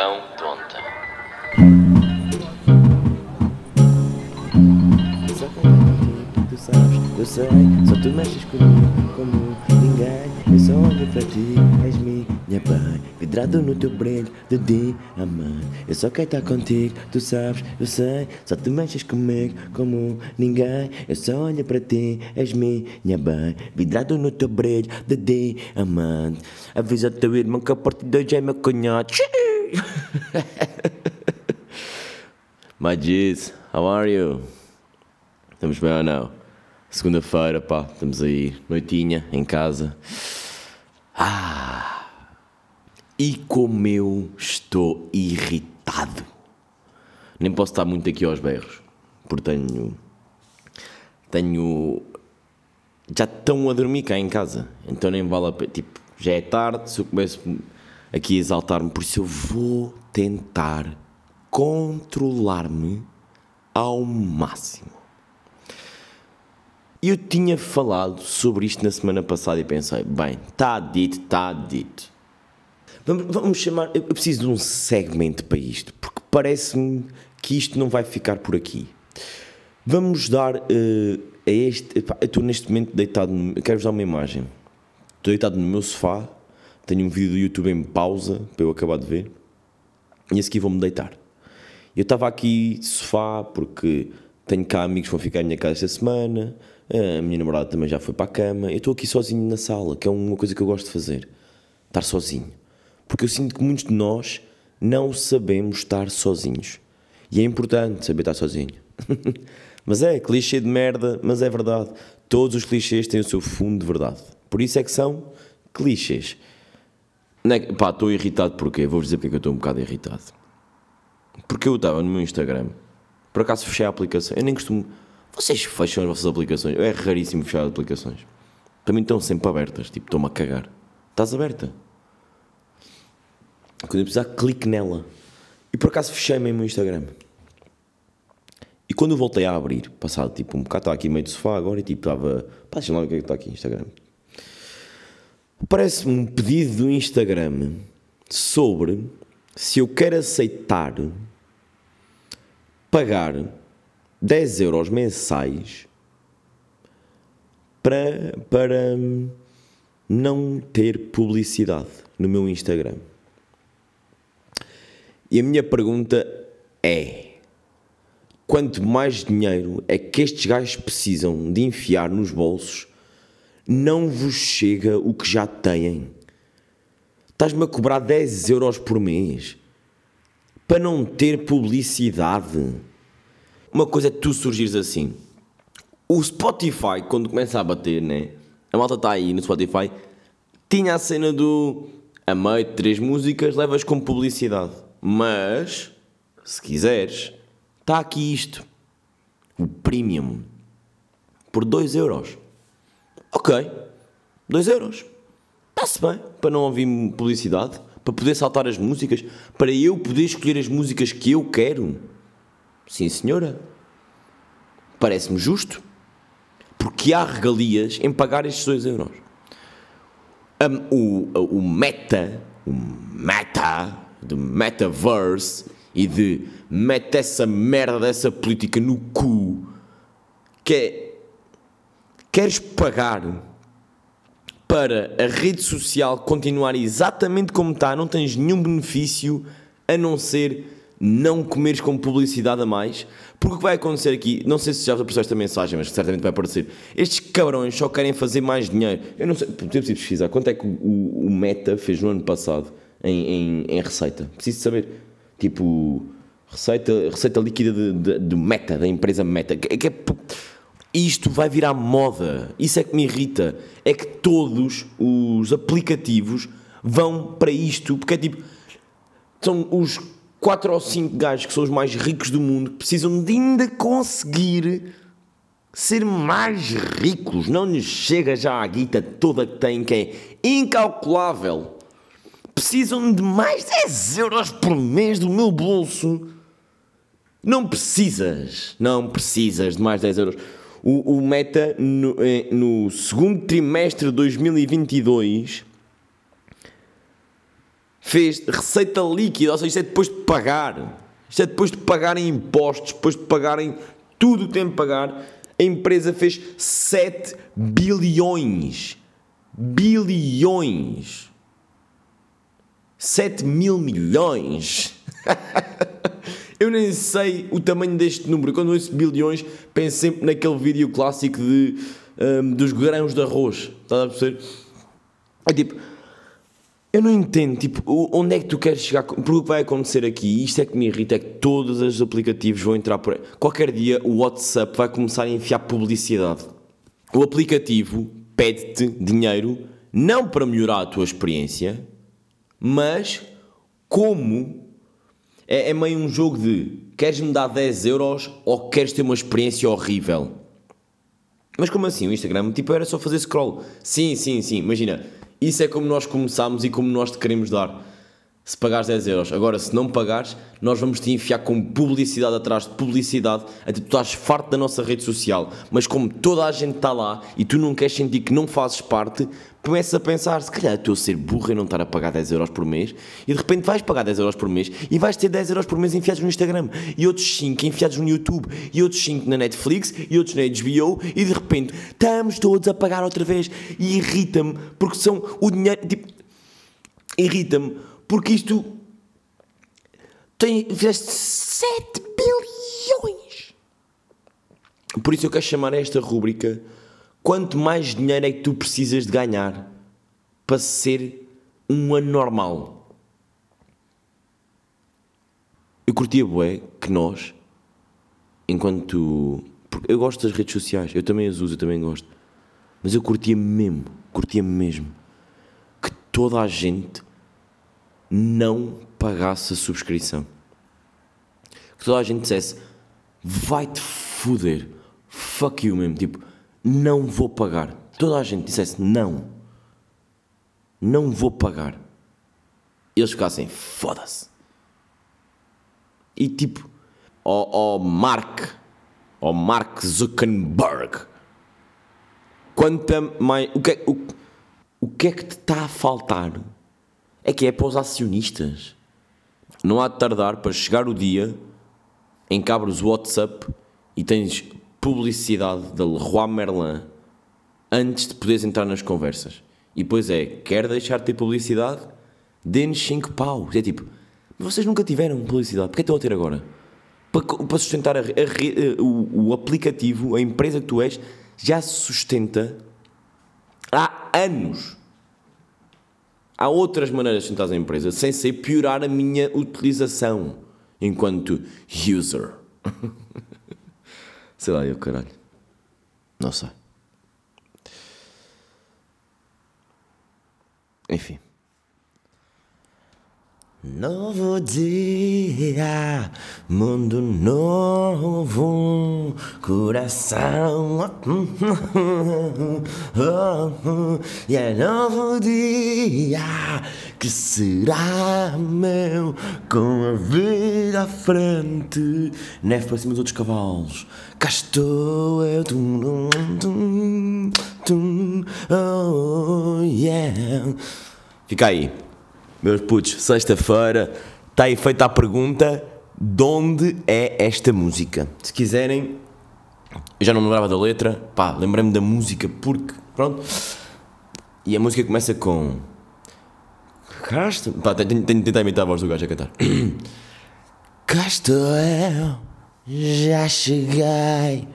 Multidão tonta. Tu sabes, eu sei, só tu mexes comigo como ninguém. Eu só olho para ti, és minha pai, vidrado no teu brilho de diamante. Eu só quero estar contigo, tu sabes, eu sei, só tu mexes comigo como ninguém. Eu só olho para ti, és minha bem, vidrado no teu brilho de diamante. Avisa teu irmão que a partir de hoje é meu cunhado. My G's, how are you? Estamos bem ou não? Segunda-feira, pá, estamos aí, noitinha, em casa. Ah! E como eu estou irritado. Nem posso estar muito aqui aos berros, porque tenho. Tenho. Já estão a dormir cá em casa, então nem vale a pena. Tipo, já é tarde, se eu começo aqui exaltar-me, por isso eu vou tentar controlar-me ao máximo. Eu tinha falado sobre isto na semana passada e pensei, bem, está dito, está dito. Vamos, vamos chamar, eu preciso de um segmento para isto, porque parece-me que isto não vai ficar por aqui. Vamos dar uh, a este. Epá, eu estou neste momento deitado. No, Quero-vos dar uma imagem. Estou deitado no meu sofá, tenho um vídeo do YouTube em pausa para eu acabar de ver, e a seguir vou-me deitar. Eu estava aqui de sofá porque tenho cá amigos que vão ficar na minha casa esta semana, a minha namorada também já foi para a cama. Eu estou aqui sozinho na sala, que é uma coisa que eu gosto de fazer. Estar sozinho. Porque eu sinto que muitos de nós não sabemos estar sozinhos. E é importante saber estar sozinho. mas é, clichê de merda, mas é verdade. Todos os clichês têm o seu fundo de verdade. Por isso é que são clichês. É, pá, estou irritado porquê? Vou-vos dizer porque é que eu estou um bocado irritado. Porque eu estava no meu Instagram, por acaso fechei a aplicação. Eu nem costumo. Vocês fecham as vossas aplicações. É raríssimo fechar aplicações. Para mim estão sempre abertas. Tipo, estou-me a cagar. Estás aberta. Quando eu precisar, clique nela. E por acaso fechei mesmo o Instagram. E quando eu voltei a abrir, passado tipo um bocado, estava aqui meio de sofá agora e tipo estava. Pá, deixa lá o que é que está aqui no Instagram. Parece-me um pedido do Instagram sobre se eu quero aceitar pagar 10 euros mensais para, para não ter publicidade no meu Instagram. E a minha pergunta é: quanto mais dinheiro é que estes gajos precisam de enfiar nos bolsos, não vos chega o que já têm? Estás-me a cobrar 10 euros por mês para não ter publicidade. Uma coisa é tu surgires assim. O Spotify, quando começa a bater, né? A malta está aí no Spotify, tinha a cena do a meio de três músicas levas com publicidade. Mas, se quiseres, está aqui isto. O Premium. Por 2 euros. Ok. 2 euros. Está-se bem. Para não ouvir publicidade. Para poder saltar as músicas. Para eu poder escolher as músicas que eu quero. Sim, senhora. Parece-me justo. Porque há regalias em pagar estes 2 euros. Um, o, o Meta, o Meta, do Metaverse e de mete essa merda dessa política no cu, que é, queres pagar para a rede social continuar exatamente como está, não tens nenhum benefício a não ser não comeres com publicidade a mais, porque o que vai acontecer aqui, não sei se já apareceu esta mensagem, mas certamente vai aparecer. Estes cabrões só querem fazer mais dinheiro. Eu não sei, podemos ir pesquisar quanto é que o, o Meta fez no ano passado em, em, em receita. Preciso saber. Tipo, receita, receita líquida de Meta, da empresa Meta. Que, que é, isto vai virar moda. Isso é que me irrita. É que todos os aplicativos vão para isto, porque é tipo. São os 4 ou 5 gajos que são os mais ricos do mundo que precisam de ainda conseguir ser mais ricos. Não lhes chega já a guita toda que têm, que é incalculável. Precisam de mais 10 euros por mês do meu bolso. Não precisas, não precisas de mais 10 euros. O, o Meta, no, no segundo trimestre de 2022, fez receita líquida, ou seja, isto é depois de pagar. Isto é depois de pagarem impostos, depois de pagarem tudo o que tem de pagar. A empresa fez 7 bilhões. Bilhões. 7 mil milhões. Eu nem sei o tamanho deste número. Quando ouço bilhões, penso sempre naquele vídeo clássico de, um, dos grãos de arroz. Estás a perceber? É tipo, eu não entendo, tipo, onde é que tu queres chegar? Porque o que vai acontecer aqui, isto é que me irrita, é que todos os aplicativos vão entrar por aí. Qualquer dia o WhatsApp vai começar a enfiar publicidade. O aplicativo pede-te dinheiro, não para melhorar a tua experiência, mas como é, é meio um jogo de queres-me dar 10 euros ou queres ter uma experiência horrível? Mas como assim? O Instagram, tipo, era só fazer scroll. Sim, sim, sim, imagina isso é como nós começámos e como nós te queremos dar. Se pagares 10 euros. Agora, se não pagares, nós vamos te enfiar com publicidade atrás de publicidade até tu estás farto da nossa rede social. Mas como toda a gente está lá e tu não queres sentir que não fazes parte, começas a pensar, se calhar estou a ser burro e não estar a pagar 10 euros por mês e de repente vais pagar 10 euros por mês e vais ter 10 euros por mês enfiados no Instagram e outros 5 enfiados no YouTube e outros 5 na Netflix e outros na HBO e de repente estamos todos a pagar outra vez e irrita-me porque são o dinheiro, tipo, irrita-me porque isto tem, fizeste 7 bilhões. Por isso eu quero chamar esta rúbrica quanto mais dinheiro é que tu precisas de ganhar para ser um anormal. Eu curtia bué que nós, enquanto... Eu gosto das redes sociais, eu também as uso, eu também gosto. Mas eu curtia mesmo, curtia mesmo, que toda a gente não pagasse a subscrição. Que toda a gente dissesse, vai-te foder, fuck you mesmo, tipo não vou pagar. Toda a gente dissesse não, não vou pagar. Eles ficassem, foda-se. E tipo, ó, ó Mark, ó Mark Zuckerberg, quanta mais. O que, é, o, o que é que te está a faltar? É que é para os acionistas. Não há de tardar para chegar o dia em que abres o WhatsApp e tens publicidade da Leroy Merlin antes de poderes entrar nas conversas. E depois é, quer deixar de ter publicidade? Dê-nos 5 pau. É tipo, vocês nunca tiveram publicidade, porque estão a ter agora? Para, para sustentar a, a, o, o aplicativo, a empresa que tu és, já se sustenta há anos. Há outras maneiras de sustentar a empresa sem ser piorar a minha utilização enquanto user. Sei lá, eu caralho. Não sei. Enfim. Novo dia, mundo novo, coração. E é novo dia que será meu com a vida à frente. Neve para cima dos outros cavalos. Cá estou eu. Tum, tum, tum, oh, yeah. Fica aí. Meus putos, sexta-feira está aí feita a pergunta: de onde é esta música? Se quiserem, eu já não me lembrava da letra, pá, lembrei-me da música porque, pronto. E a música começa com. Estou. Pá, tenho, de tentar imitar a voz do gajo a cantar. Cá estou eu, já cheguei,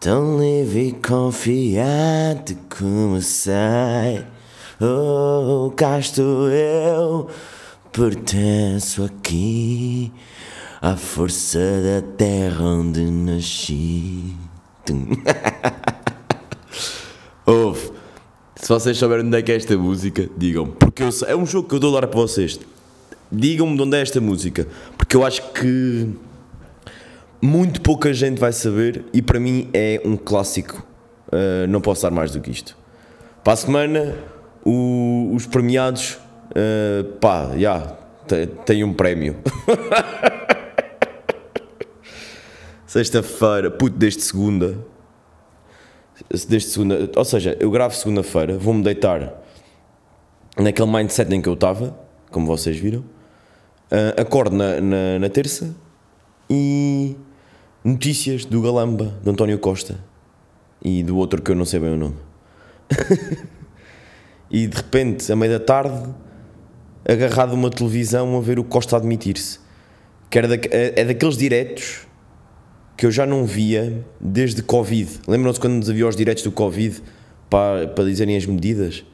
tão livre e confiante comecei. Oh, cá estou eu, pertenço aqui à força da terra onde nasci. Ouve, se vocês souberem onde é que é esta música, digam porque eu, é um jogo que eu dou a dar para vocês. Digam-me de onde é esta música, porque eu acho que muito pouca gente vai saber e para mim é um clássico. Uh, não posso dar mais do que isto. Para a semana o, os premiados, uh, pá, já, yeah, têm um prémio. Sexta-feira, puto, desde segunda. Desde segunda, ou seja, eu gravo segunda-feira, vou-me deitar naquele mindset em que eu estava, como vocês viram. Uh, acordo na, na, na terça e notícias do Galamba, de António Costa e do outro que eu não sei bem o nome. e de repente, a meia da tarde, agarrado a uma televisão a ver o Costa admitir-se. Que da, é, é daqueles diretos que eu já não via desde Covid. Lembram-se quando nos havia os diretos do Covid para, para dizerem as medidas?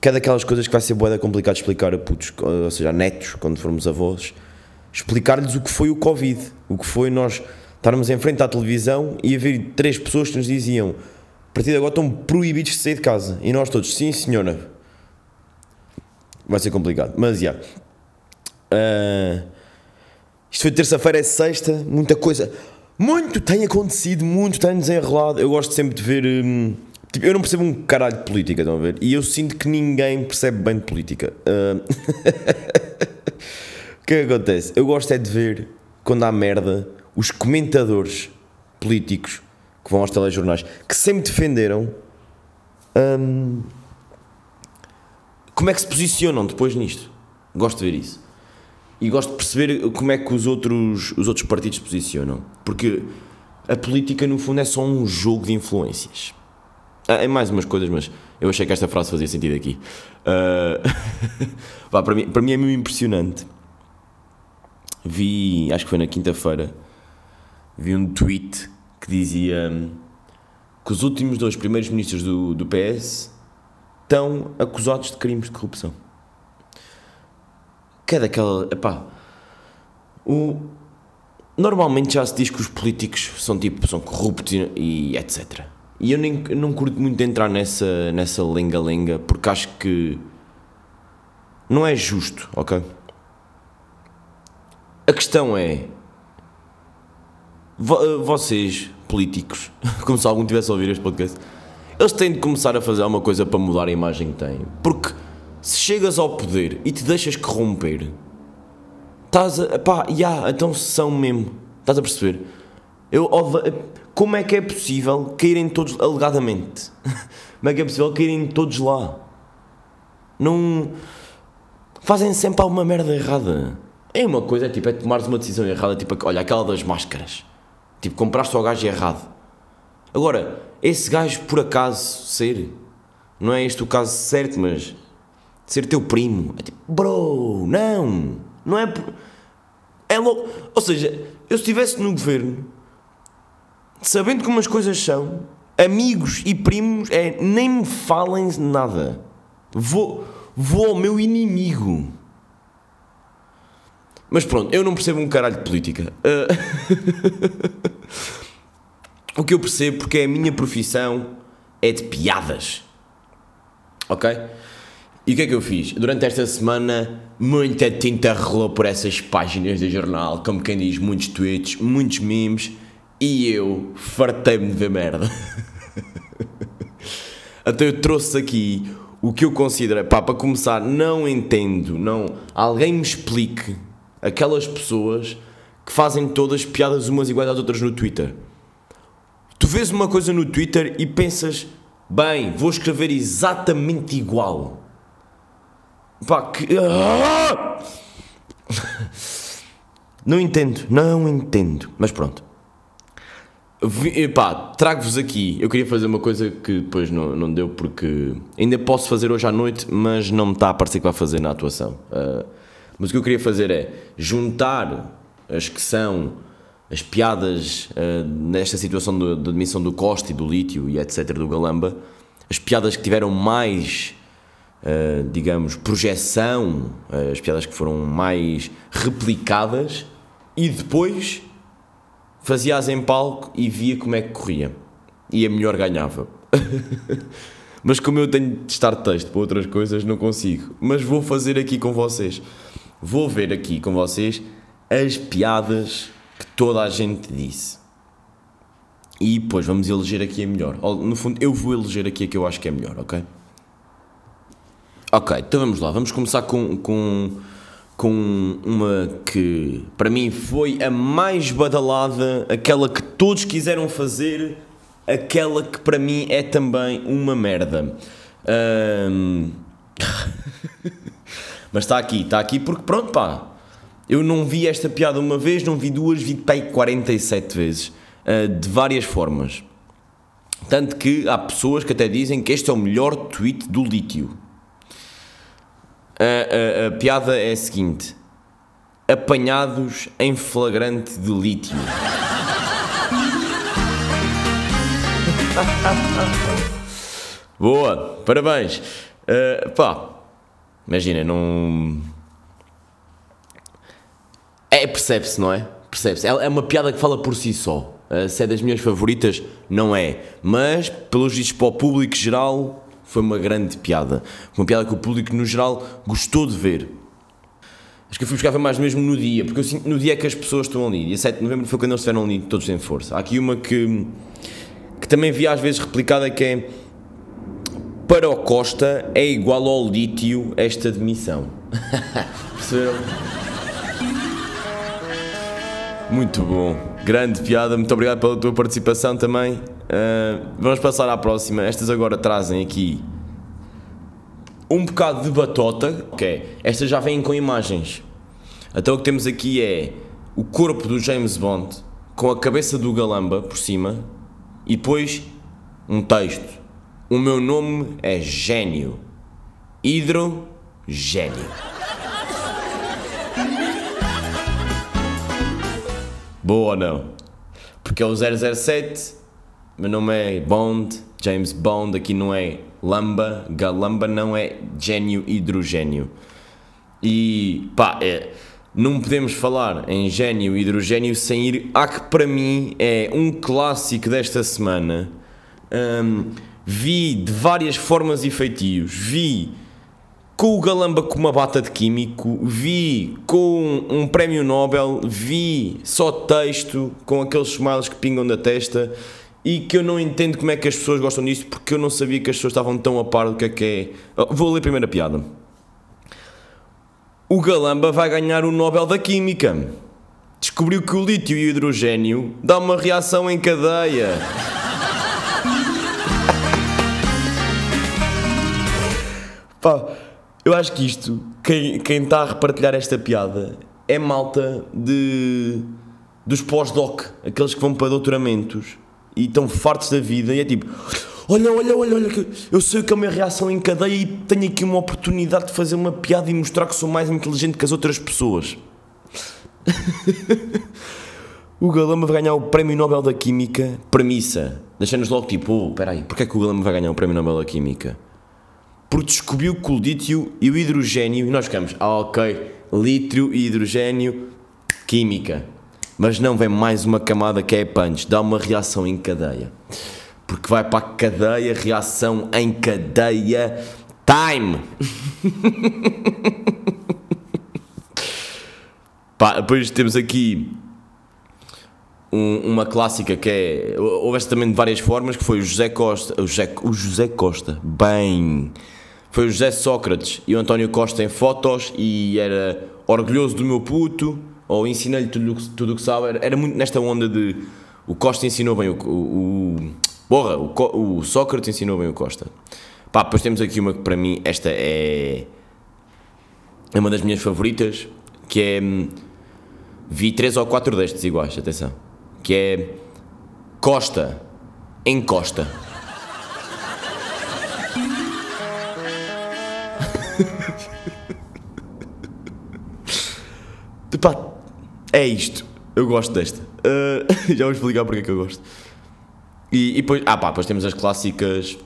Que é daquelas coisas que vai ser boa complicado explicar a putos, ou seja, a netos, quando formos avós, explicar-lhes o que foi o Covid, o que foi nós estarmos em frente à televisão e haver três pessoas que nos diziam a partir de agora estão proibidos de sair de casa. E nós todos, sim senhora. Vai ser complicado. Mas, já. Yeah. Uh, isto foi terça-feira, é sexta, muita coisa. Muito tem acontecido, muito tem desenrolado. Eu gosto sempre de ver. Hum, tipo, eu não percebo um caralho de política, estão a ver? E eu sinto que ninguém percebe bem de política. Uh, o que é que acontece? Eu gosto é de ver quando há merda os comentadores políticos que vão aos telejornais que sempre defenderam hum, como é que se posicionam depois nisto. Gosto de ver isso. E gosto de perceber como é que os outros, os outros partidos se posicionam. Porque a política, no fundo, é só um jogo de influências. Ah, é mais umas coisas, mas eu achei que esta frase fazia sentido aqui. Uh, para, mim, para mim é meio impressionante. Vi, acho que foi na quinta-feira, vi um tweet que dizia hum, que os últimos dois primeiros ministros do, do PS estão acusados de crimes de corrupção. Que é daquela. Epá, o, normalmente já se diz que os políticos são tipo são corruptos e, e etc. E eu nem, não curto muito entrar nessa nessa lenga-lenga porque acho que não é justo, ok? A questão é vocês, políticos, como se algum tivesse a ouvir este podcast, eles têm de começar a fazer alguma coisa para mudar a imagem que têm. Porque se chegas ao poder e te deixas corromper, estás a. pá, já, yeah, então são mesmo. Estás a perceber? Eu, como é que é possível caírem todos, alegadamente? Como é que é possível caírem todos lá? Não. Fazem sempre alguma merda errada. É uma coisa, é tipo, é tomares uma decisão errada, tipo, olha, aquela das máscaras. Tipo, compraste ao gajo errado. Agora, esse gajo por acaso ser, não é este o caso certo, mas ser teu primo. É tipo, bro, não, não é. É louco. Ou seja, eu se estivesse no governo, sabendo como as coisas são, amigos e primos, é nem me falem nada. Vou, vou ao meu inimigo. Mas pronto, eu não percebo um caralho de política. Uh... o que eu percebo, porque é a minha profissão, é de piadas. Ok? E o que é que eu fiz? Durante esta semana, muita tinta rolou por essas páginas de jornal, como quem diz, muitos tweets, muitos memes, e eu fartei-me de ver merda. Até eu trouxe aqui o que eu considero. Pá, para começar, não entendo, não. Alguém me explique aquelas pessoas que fazem todas piadas umas iguais às outras no Twitter. Tu vês uma coisa no Twitter e pensas, bem, vou escrever exatamente igual. Pá, que. Não entendo, não entendo. Mas pronto. Pá, trago-vos aqui. Eu queria fazer uma coisa que depois não, não deu porque ainda posso fazer hoje à noite, mas não me está a parecer que vai fazer na atuação. Uh, mas o que eu queria fazer é juntar as que são as piadas uh, nesta situação da demissão do Costa e do Lítio e etc. do Galamba, as piadas que tiveram mais, uh, digamos, projeção, uh, as piadas que foram mais replicadas e depois fazia-as em palco e via como é que corria. E a melhor ganhava. Mas como eu tenho de estar texto para outras coisas, não consigo. Mas vou fazer aqui com vocês vou ver aqui com vocês as piadas que toda a gente disse. E depois vamos eleger aqui a melhor. No fundo, eu vou eleger aqui a que eu acho que é melhor, ok? Ok, então vamos lá. Vamos começar com, com, com uma que para mim foi a mais badalada, aquela que todos quiseram fazer, aquela que para mim é também uma merda. Um... Mas está aqui, está aqui porque pronto, pá. Eu não vi esta piada uma vez, não vi duas, vi pai 47 vezes. Uh, de várias formas. Tanto que há pessoas que até dizem que este é o melhor tweet do lítio. A, a, a piada é a seguinte: apanhados em flagrante de lítio. Boa, parabéns. Uh, pá, imagina, não. É, percebe-se, não é? Percebe-se. É, é uma piada que fala por si só. Uh, se é das minhas favoritas, não é. Mas, pelos vistos para o público geral, foi uma grande piada. Uma piada que o público, no geral, gostou de ver. Acho que eu fui buscar mais mesmo no dia, porque eu sinto no dia é que as pessoas estão ali. Dia 7 de novembro foi quando eles estiveram ali, todos em força. Há aqui uma que, que também vi às vezes replicada que é para o Costa é igual ao lítio esta demissão. Perceberam? Muito bom. Grande piada, muito obrigado pela tua participação também. Uh, vamos passar à próxima. Estas agora trazem aqui um bocado de batota. Ok, estas já vêm com imagens. Então o que temos aqui é o corpo do James Bond com a cabeça do Galamba por cima e depois um texto. O meu nome é Gênio. Hidrogênio. Boa ou não? Porque é o 007, meu nome é Bond, James Bond, aqui não é Lamba, Galamba não é gênio, hidrogênio. E pá, é, não podemos falar em gênio hidrogênio sem ir a que para mim é um clássico desta semana. Um, vi de várias formas e feitios, vi com o Galamba com uma bata de químico, vi com um prémio Nobel, vi só texto com aqueles smiles que pingam da testa e que eu não entendo como é que as pessoas gostam disso porque eu não sabia que as pessoas estavam tão a par do que é que é. Oh, vou ler a primeira piada. O Galamba vai ganhar o Nobel da Química. Descobriu que o lítio e o hidrogênio dá uma reação em cadeia. Pá, eu acho que isto, quem, quem está a repartilhar esta piada é malta de, dos pós-doc, aqueles que vão para doutoramentos e estão fartos da vida e é tipo. Olha, olha, olha, olha, eu sei que é uma reação em cadeia e tenho aqui uma oportunidade de fazer uma piada e mostrar que sou mais inteligente que as outras pessoas. o Galama vai ganhar o Prémio Nobel da Química. Premissa. Deixa-nos logo tipo, oh, peraí, porquê é que o Galama vai ganhar o Prémio Nobel da Química? Porque descobriu que o lítio e o hidrogênio, e nós ficamos, ah ok, lítio e hidrogênio, química. Mas não vem mais uma camada que é punch, dá uma reação em cadeia. Porque vai para a cadeia, reação em cadeia, time! Pá, depois temos aqui um, uma clássica que é. Houve também de várias formas, que foi o José Costa. O José, o José Costa, bem foi o José Sócrates e o António Costa em fotos e era orgulhoso do meu puto, ou ensinei-lhe tudo o que sabe. Era, muito nesta onda de o Costa ensinou bem o. o, o borra, o, o Sócrates ensinou bem o Costa. Pá, depois temos aqui uma que para mim, esta é. É uma das minhas favoritas, que é. Vi três ou quatro destes iguais, atenção. Que é. Costa, encosta. Pá, é isto. Eu gosto desta. Uh, já vou explicar porque é que eu gosto. E, depois, ah pá, depois temos as clássicas.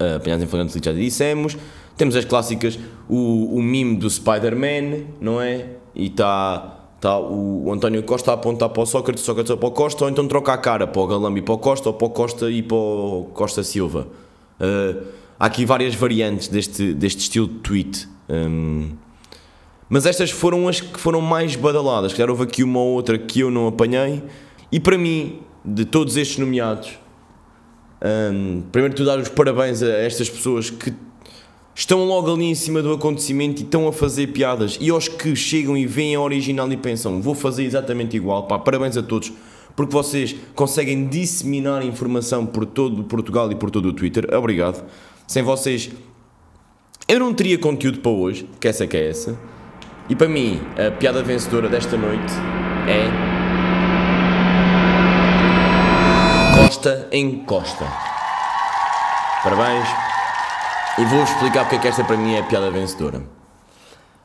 Uh, apanhados em flagrante já dissemos. Temos as clássicas, o, o do Spider-Man, não é? E está tá o, o António Costa a apontar para o Sócrates, Sócrates para o Costa, ou então troca a cara para o Galamba e para o Costa, ou para o Costa e para o Costa Silva. Uh, há aqui várias variantes deste, deste estilo de tweet. Um, mas estas foram as que foram mais badaladas. Claro, houve aqui uma ou outra que eu não apanhei. E para mim, de todos estes nomeados, um, primeiro de dar os parabéns a estas pessoas que estão logo ali em cima do acontecimento e estão a fazer piadas. E aos que chegam e veem a original e pensam, vou fazer exatamente igual. Pá, parabéns a todos, porque vocês conseguem disseminar informação por todo Portugal e por todo o Twitter. Obrigado. Sem vocês eu não teria conteúdo para hoje, que essa que é essa. E para mim, a piada vencedora desta noite é. Costa em Costa. Parabéns. E vou-vos explicar porque é que esta para mim é a piada vencedora.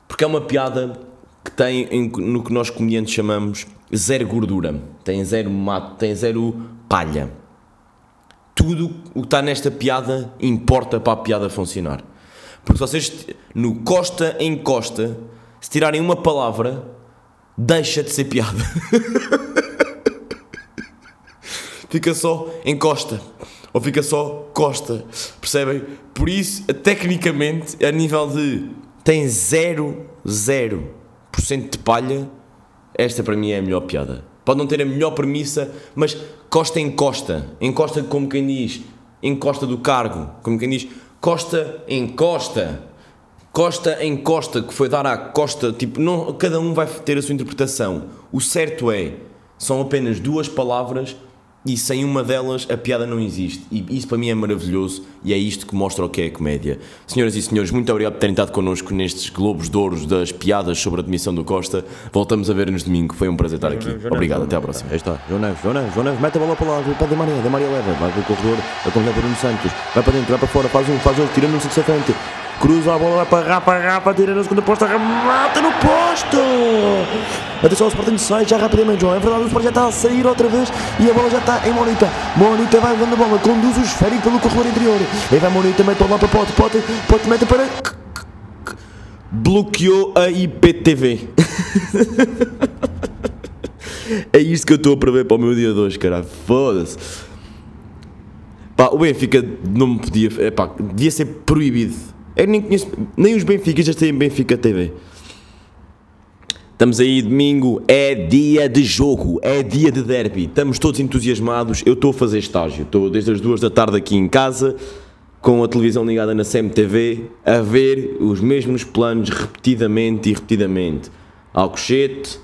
Porque é uma piada que tem em- no que nós comediantes chamamos zero gordura. Tem zero mato, tem zero palha. Tudo o que está nesta piada importa para a piada funcionar. Porque se vocês, no Costa em Costa, se tirarem uma palavra, deixa de ser piada. fica só em Costa. Ou fica só Costa. Percebem? Por isso, tecnicamente, a nível de tem 0, 0% de palha, esta para mim é a melhor piada. Pode não ter a melhor premissa, mas Costa encosta. Encosta como quem diz, encosta do cargo. Como quem diz, Costa encosta. Costa em Costa, que foi dar à Costa, tipo, não, cada um vai ter a sua interpretação. O certo é, são apenas duas palavras e sem uma delas a piada não existe. E isso para mim é maravilhoso e é isto que mostra o que é a comédia. Senhoras e senhores, muito obrigado por terem estado connosco nestes Globos de Ouros das piadas sobre a demissão do Costa. Voltamos a ver-nos domingo. Foi um prazer estar aqui. Obrigado, até à próxima. Aí está, João Neves, João Neves, João Neves, mete a bola para lá, para Di Maria, Di Maria leva, vai para o corredor, acompanha Bruno Santos, vai para dentro, vai para fora, faz um, faz outro, tira no Santos à frente, cruza a bola, para Rapa, Rapa, tira na segunda posta, remata no posto! Atenção, o Sporting sai já rapidamente, João, é verdade, o Sporting já está a sair outra vez e a bola já está em Monita, Monita vai levando a bola, conduz o esférico pelo corredor interior, aí vai Monita, mete a bola para Pote, Pote, Pote mete para... Bloqueou a IPTV. É isto que eu estou a prever para o meu dia de hoje, caralho. Foda-se. Pá, o Benfica não me podia. É pá, devia ser proibido. Eu nem conheço. Nem os Benficas têm Benfica TV. Estamos aí domingo, é dia de jogo, é dia de derby. Estamos todos entusiasmados. Eu estou a fazer estágio, estou desde as duas da tarde aqui em casa, com a televisão ligada na CMTV, a ver os mesmos planos repetidamente e repetidamente. Alcochete,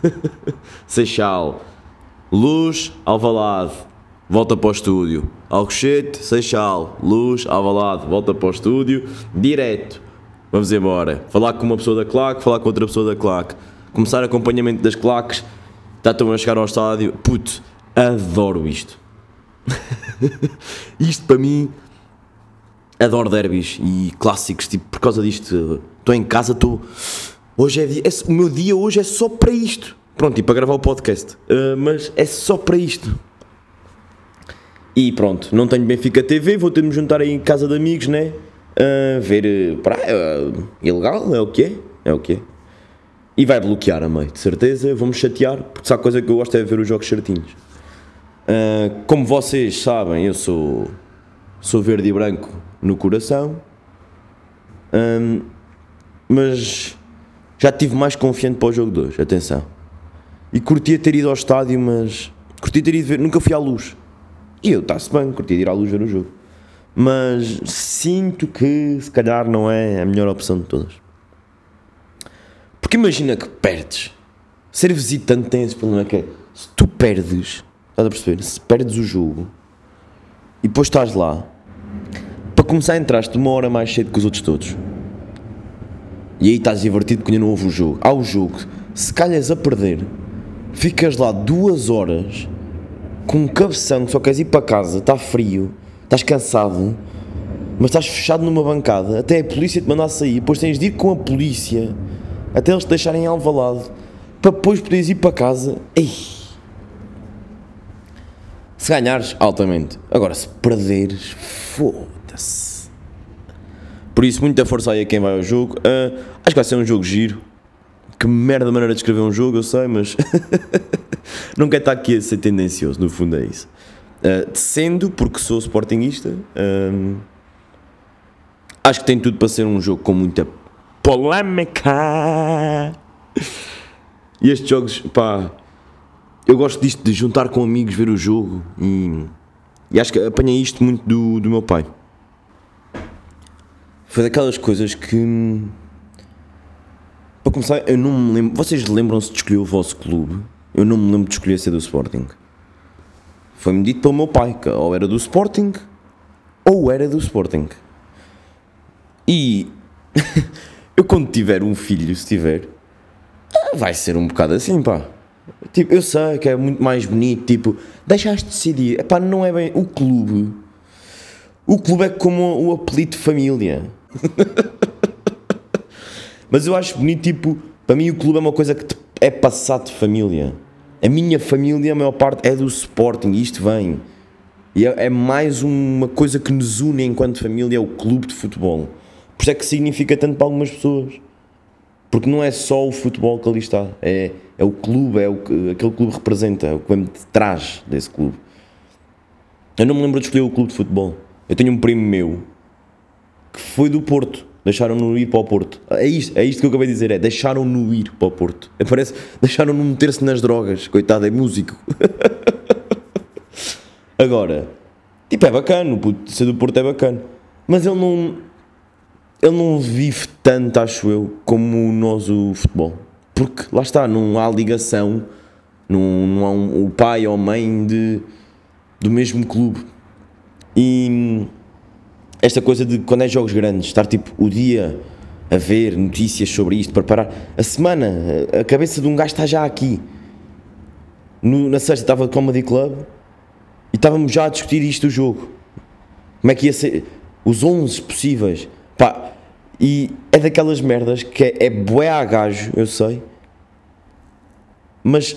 Seixal, Luz, Alvalade, volta para o estúdio. Alcochete, Seixal, Luz, Alvalade, volta para o estúdio, direto. Vamos embora. Falar com uma pessoa da claque, falar com outra pessoa da claque. Começar acompanhamento das claques. Já estão a chegar ao estádio. Puto, adoro isto. isto para mim. Adoro derbys e clássicos, tipo, por causa disto. Estou em casa, estou. Hoje é, é- O meu dia hoje é só para isto. Pronto, e para gravar o podcast. Ah, mas é só para isto. E pronto, não tenho Benfica TV, vou ter de me juntar em casa de amigos, né? Ver. eh, Pá, é, ilegal, é o que é? É o que é. E vai bloquear a meio, de certeza. Vou-me chatear, porque sabe a coisa que eu gosto é ver os jogos certinhos. Ah, como vocês sabem, eu sou. Sou verde e branco no coração. Ahm, mas já estive mais confiante para o jogo de hoje, atenção. E curtia ter ido ao estádio, mas. Curtia ter ido ver. Nunca fui à luz. E eu, está-se bem, curtia de ir à luz ver o jogo. Mas sinto que se calhar não é a melhor opção de todas. Porque imagina que perdes. Ser visitante tem esse problema que é. Se tu perdes, estás a perceber? Se perdes o jogo e depois estás lá, para começar entraste uma hora mais cedo que os outros todos. E aí estás divertido porque ainda não houve o jogo. Há o jogo. Se calhas a perder, ficas lá duas horas com um cabeção só queres ir para casa, está frio, estás cansado, mas estás fechado numa bancada, até a polícia te mandar sair, depois tens de ir com a polícia até eles te deixarem alvalado para depois poderes ir para casa. Ei. Se ganhares, altamente. Agora, se perderes, foda-se. Por isso, muita força aí a quem vai ao jogo. Ah, acho que vai ser um jogo giro. Que merda maneira de escrever um jogo, eu sei, mas não quero estar aqui a ser tendencioso, no fundo é isso. Ah, sendo, porque sou sportinguista, ah, acho que tem tudo para ser um jogo com muita polémica. E estes jogos, pá, eu gosto disto de juntar com amigos, ver o jogo e, e acho que apanhei isto muito do, do meu pai. Foi daquelas coisas que. Para começar, eu não me lembro. Vocês lembram-se de escolher o vosso clube? Eu não me lembro de escolher ser do Sporting. Foi-me dito pelo meu pai que ou era do Sporting ou era do Sporting. E eu quando tiver um filho, se tiver, vai ser um bocado assim, pá. Tipo, eu sei que é muito mais bonito, tipo, deixaste decidir. Epá, não é bem. O clube. O clube é como o apelido de família. Mas eu acho bonito, tipo, para mim o clube é uma coisa que é passado de família. A minha família, a maior parte, é do Sporting e isto vem. E é, é mais uma coisa que nos une enquanto família, é o clube de futebol. Por isso é que significa tanto para algumas pessoas. Porque não é só o futebol que ali está, é, é o clube, é o que aquele clube representa, é o que de trás desse clube. Eu não me lembro de escolher o clube de futebol. Eu tenho um primo meu que foi do Porto. Deixaram-no ir para o Porto. É isto, é isto que eu acabei de dizer, é deixaram-no ir para o Porto. É, parece, deixaram-no meter-se nas drogas. Coitado, é músico. Agora, tipo, é bacana, ser do Porto é bacana. Mas ele não, ele não vive tanto, acho eu, como nós o futebol. Porque, lá está, não há ligação, não, não há um, o pai ou a mãe de, do mesmo clube. E esta coisa de quando é jogos grandes, estar tipo o dia a ver notícias sobre isto, preparar a semana, a cabeça de um gajo está já aqui. No, na sexta estava de Comedy Club e estávamos já a discutir isto do jogo. Como é que ia ser? Os 11 possíveis. Pá, e é daquelas merdas que é, é bué a gajo, eu sei, mas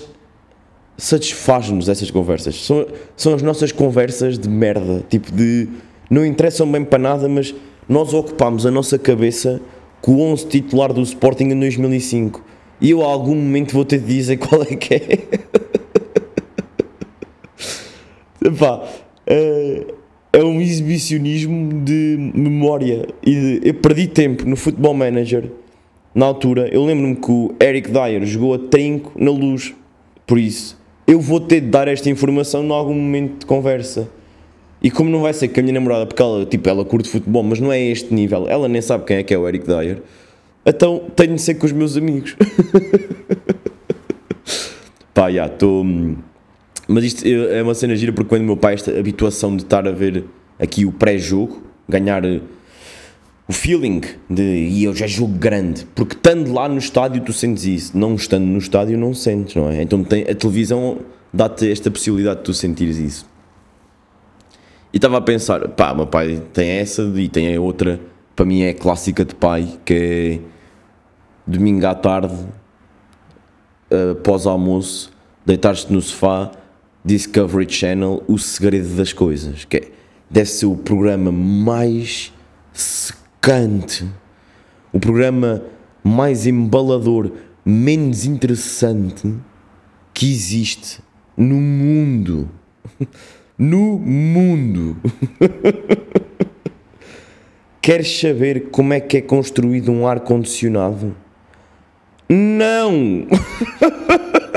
satisfaz-nos essas conversas. São, são as nossas conversas de merda, tipo de não interessam bem para nada, mas nós ocupámos a nossa cabeça com o 11 titular do Sporting em 2005. E eu a algum momento vou ter de dizer qual é que é. Epá, é, é um exibicionismo de memória. E eu perdi tempo no Football Manager na altura. Eu lembro-me que o Eric Dyer jogou a trinco na luz. Por isso, eu vou ter de dar esta informação em algum momento de conversa. E como não vai ser com a minha namorada, porque ela, tipo, ela curte futebol, mas não é este nível, ela nem sabe quem é que é o Eric Dyer, então tenho de ser com os meus amigos. Pá, já, estou. Mas isto é uma cena gira porque quando meu pai, esta habituação de estar a ver aqui o pré-jogo, ganhar eh, o feeling de e eu já jogo grande, porque estando lá no estádio tu sentes isso, não estando no estádio não sentes, não é? Então tem, a televisão dá-te esta possibilidade de tu sentires isso. E estava a pensar, pá, meu pai tem essa e tem a outra, para mim é clássica de pai, que é domingo à tarde, uh, pós-almoço, deitar-te no sofá, Discovery Channel, O Segredo das Coisas, que é, deve ser o programa mais secante, o programa mais embalador, menos interessante que existe no mundo. no mundo. Queres saber como é que é construído um ar-condicionado? Não!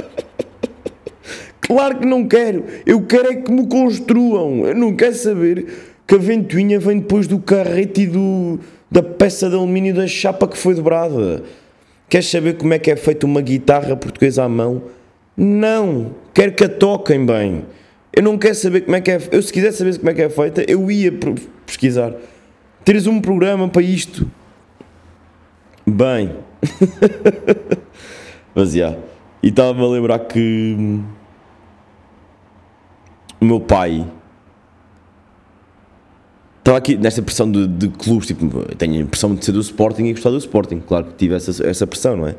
claro que não quero. Eu quero é que me construam. Eu não quero saber que a ventoinha vem depois do carrete e do, da peça de alumínio da chapa que foi dobrada. Queres saber como é que é feita uma guitarra portuguesa à mão? Não! Quero que a toquem bem. Eu não quero saber como é que é. Eu, se quiser saber como é que é feita, eu ia pesquisar. Teres um programa para isto. Bem. Mas já. Yeah. E estava-me a lembrar que. Hum, o meu pai. Estava aqui nesta pressão de, de clubes, tipo, tenho a pressão de ser do Sporting e gostar do Sporting. Claro que tive essa, essa pressão, não é?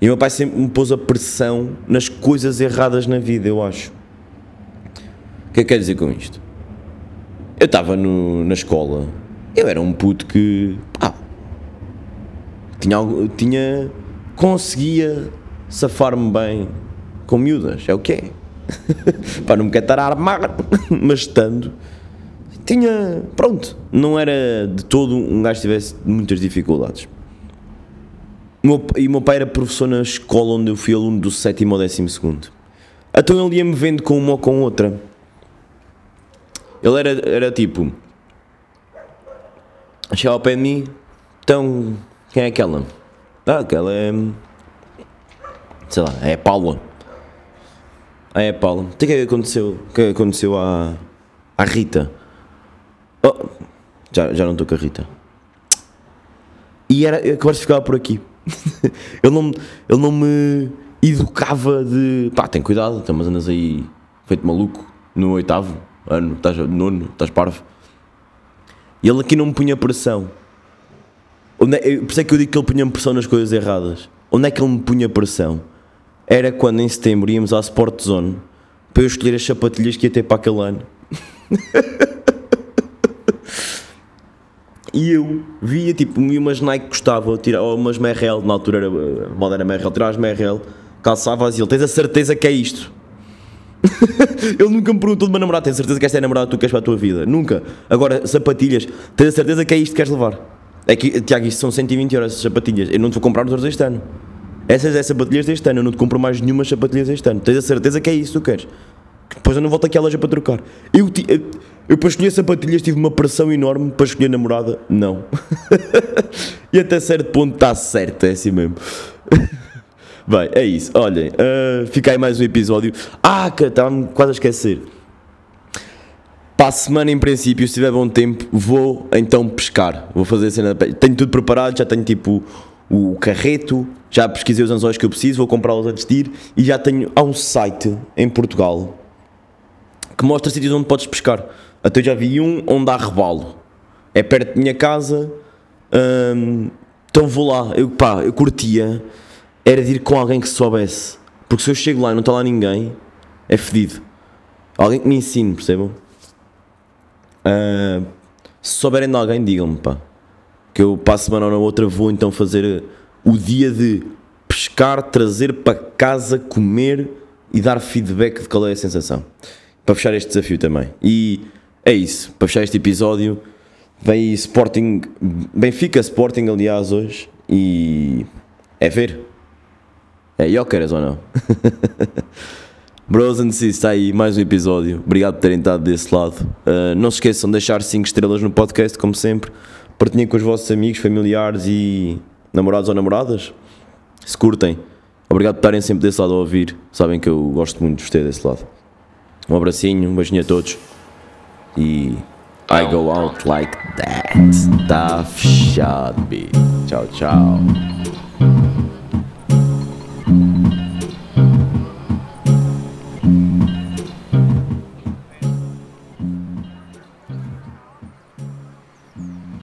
E o meu pai sempre me pôs a pressão nas coisas erradas na vida, eu acho. O que é que quer dizer com isto? Eu estava na escola, eu era um puto que. Ah, tinha, tinha. conseguia safar-me bem com miúdas, é o que é. Pá, não me a armar, mas estando. Tinha. Pronto, não era de todo um gajo que tivesse muitas dificuldades. e o meu pai era professor na escola onde eu fui aluno do sétimo ou décimo segundo. Então ele ia-me vendo com uma ou com outra. Ele era, era tipo. Chegava ao pé de mim, então. Quem é aquela? Ah, aquela é. Sei lá, é a Paula. Ah, é a Paula. O que é que aconteceu? O que, é que aconteceu à, à Rita? Oh, já, já não estou com a Rita. E era, a conversa ficava por aqui. ele, não, ele não me educava de pá, tem cuidado, então, mas andas aí feito maluco no oitavo ano, estás nono, estás parvo. E ele aqui não me punha pressão. Onde é, por isso é que eu digo que ele punha pressão nas coisas erradas. Onde é que ele me punha pressão? Era quando em setembro íamos à Sport Zone para eu escolher as sapatilhas que ia ter para aquele ano. e eu via tipo, umas Nike gostava, tirar, ou umas Merrell, na altura era, moda era Merrell, tirar as Merrell, calçava e ele, tens a certeza que é isto? ele nunca me perguntou de uma namorada, tens a certeza que esta é a namorada que tu queres para a tua vida? Nunca. Agora, sapatilhas, tens a certeza que é isto que queres levar? É que, Tiago, isto são 120 euros as sapatilhas, eu não te vou comprar nos outros este ano. Essas é sapatilhas deste ano, eu não te compro mais nenhuma sapatilhas deste ano. Tens a certeza que é isso que tu queres? Depois eu não volto aqui à loja para trocar. Eu, eu, eu para escolher sapatilhas tive uma pressão enorme para escolher namorada. Não. e até certo ponto está certo, é assim mesmo. Bem, é isso. Olhem, uh, fica aí mais um episódio. Ah, estava-me quase a esquecer. Para a semana, em princípio, se tiver bom tempo, vou então pescar. Vou fazer a cena. Tenho tudo preparado, já tenho tipo o carreto, já pesquisei os anzóis que eu preciso, vou comprá-los antes de ir e já tenho. Há um site em Portugal que mostra sítios onde podes pescar. Até eu já vi um onde há rebalo. É perto da minha casa. Hum, então vou lá. Eu, pá, eu curtia. Era de ir com alguém que soubesse. Porque se eu chego lá e não está lá ninguém, é fedido. Alguém que me ensine, percebam? Uh, se souberem de alguém, digam-me, pá. Que eu para a semana ou na outra vou então fazer o dia de pescar, trazer para casa, comer e dar feedback de qual é a sensação para fechar este desafio também. E é isso, para fechar este episódio, vem Sporting, Benfica Sporting, aliás, hoje, e é ver. É Jóqueras ou não? Bros and Sis, está aí mais um episódio. Obrigado por terem estado desse lado. Uh, não se esqueçam de deixar 5 estrelas no podcast, como sempre. Partilhem com os vossos amigos, familiares e namorados ou namoradas. Se curtem. Obrigado por estarem sempre desse lado a ouvir. Sabem que eu gosto muito de vos ter desse lado. Um abracinho, um beijinho a todos. E I go out like that. Tá fechado, Tchau, tchau.